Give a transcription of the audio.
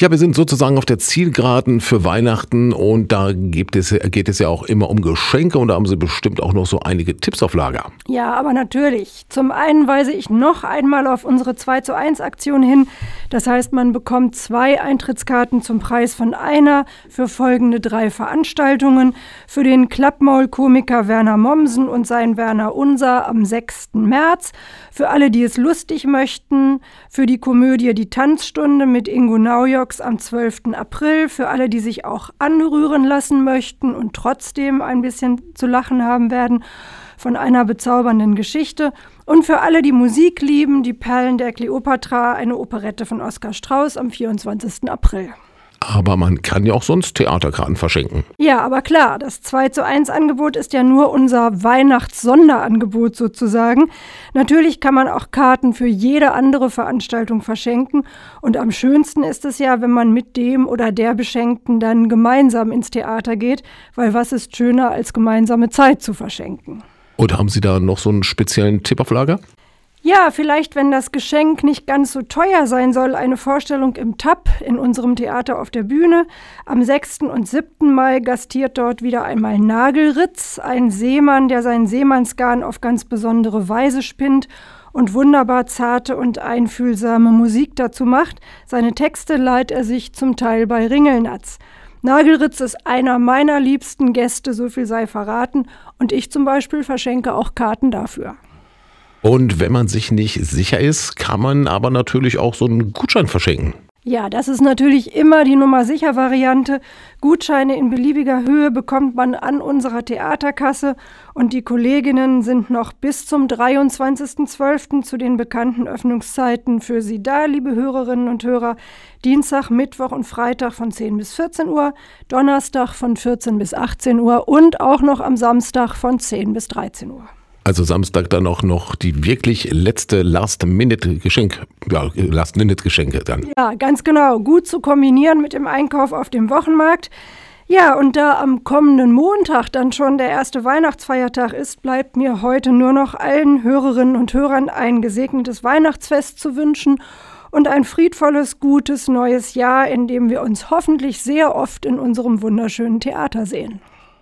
Ja, wir sind sozusagen auf der Zielgeraden für Weihnachten und da gibt es, geht es ja auch immer um Geschenke und da haben Sie bestimmt auch noch so einige Tipps auf Lager. Ja, aber natürlich. Zum einen weise ich noch einmal auf unsere 2 zu 1 Aktion hin. Das heißt, man bekommt zwei Eintrittskarten zum Preis von einer für folgende drei Veranstaltungen. Für den Klappmaulkomiker Werner Mommsen und sein Werner Unser am 6. März. Für alle, die es lustig möchten. Für die Komödie Die Tanzstunde mit Ingo Naujok Workshops am 12. April für alle, die sich auch anrühren lassen möchten und trotzdem ein bisschen zu lachen haben werden von einer bezaubernden Geschichte. Und für alle, die Musik lieben, die Perlen der Kleopatra, eine Operette von Oskar Strauß am 24. April. Aber man kann ja auch sonst Theaterkarten verschenken. Ja, aber klar, das 2 zu 1 Angebot ist ja nur unser Weihnachts-Sonderangebot sozusagen. Natürlich kann man auch Karten für jede andere Veranstaltung verschenken. Und am schönsten ist es ja, wenn man mit dem oder der Beschenkten dann gemeinsam ins Theater geht, weil was ist schöner, als gemeinsame Zeit zu verschenken. Oder haben Sie da noch so einen speziellen Tipp auf Lager? Ja, vielleicht, wenn das Geschenk nicht ganz so teuer sein soll, eine Vorstellung im TAP in unserem Theater auf der Bühne. Am 6. und 7. Mai gastiert dort wieder einmal Nagelritz, ein Seemann, der seinen Seemannsgarn auf ganz besondere Weise spinnt und wunderbar zarte und einfühlsame Musik dazu macht. Seine Texte leiht er sich zum Teil bei Ringelnatz. Nagelritz ist einer meiner liebsten Gäste, so viel sei verraten, und ich zum Beispiel verschenke auch Karten dafür. Und wenn man sich nicht sicher ist, kann man aber natürlich auch so einen Gutschein verschenken. Ja, das ist natürlich immer die Nummer sicher Variante. Gutscheine in beliebiger Höhe bekommt man an unserer Theaterkasse und die Kolleginnen sind noch bis zum 23.12. zu den bekannten Öffnungszeiten für Sie da, liebe Hörerinnen und Hörer. Dienstag, Mittwoch und Freitag von 10 bis 14 Uhr, Donnerstag von 14 bis 18 Uhr und auch noch am Samstag von 10 bis 13 Uhr. Also Samstag dann auch noch die wirklich letzte Last-Minute-Geschenk, ja, Last-Minute-Geschenke dann. Ja, ganz genau. Gut zu kombinieren mit dem Einkauf auf dem Wochenmarkt. Ja, und da am kommenden Montag dann schon der erste Weihnachtsfeiertag ist, bleibt mir heute nur noch allen Hörerinnen und Hörern ein gesegnetes Weihnachtsfest zu wünschen und ein friedvolles, gutes neues Jahr, in dem wir uns hoffentlich sehr oft in unserem wunderschönen Theater sehen.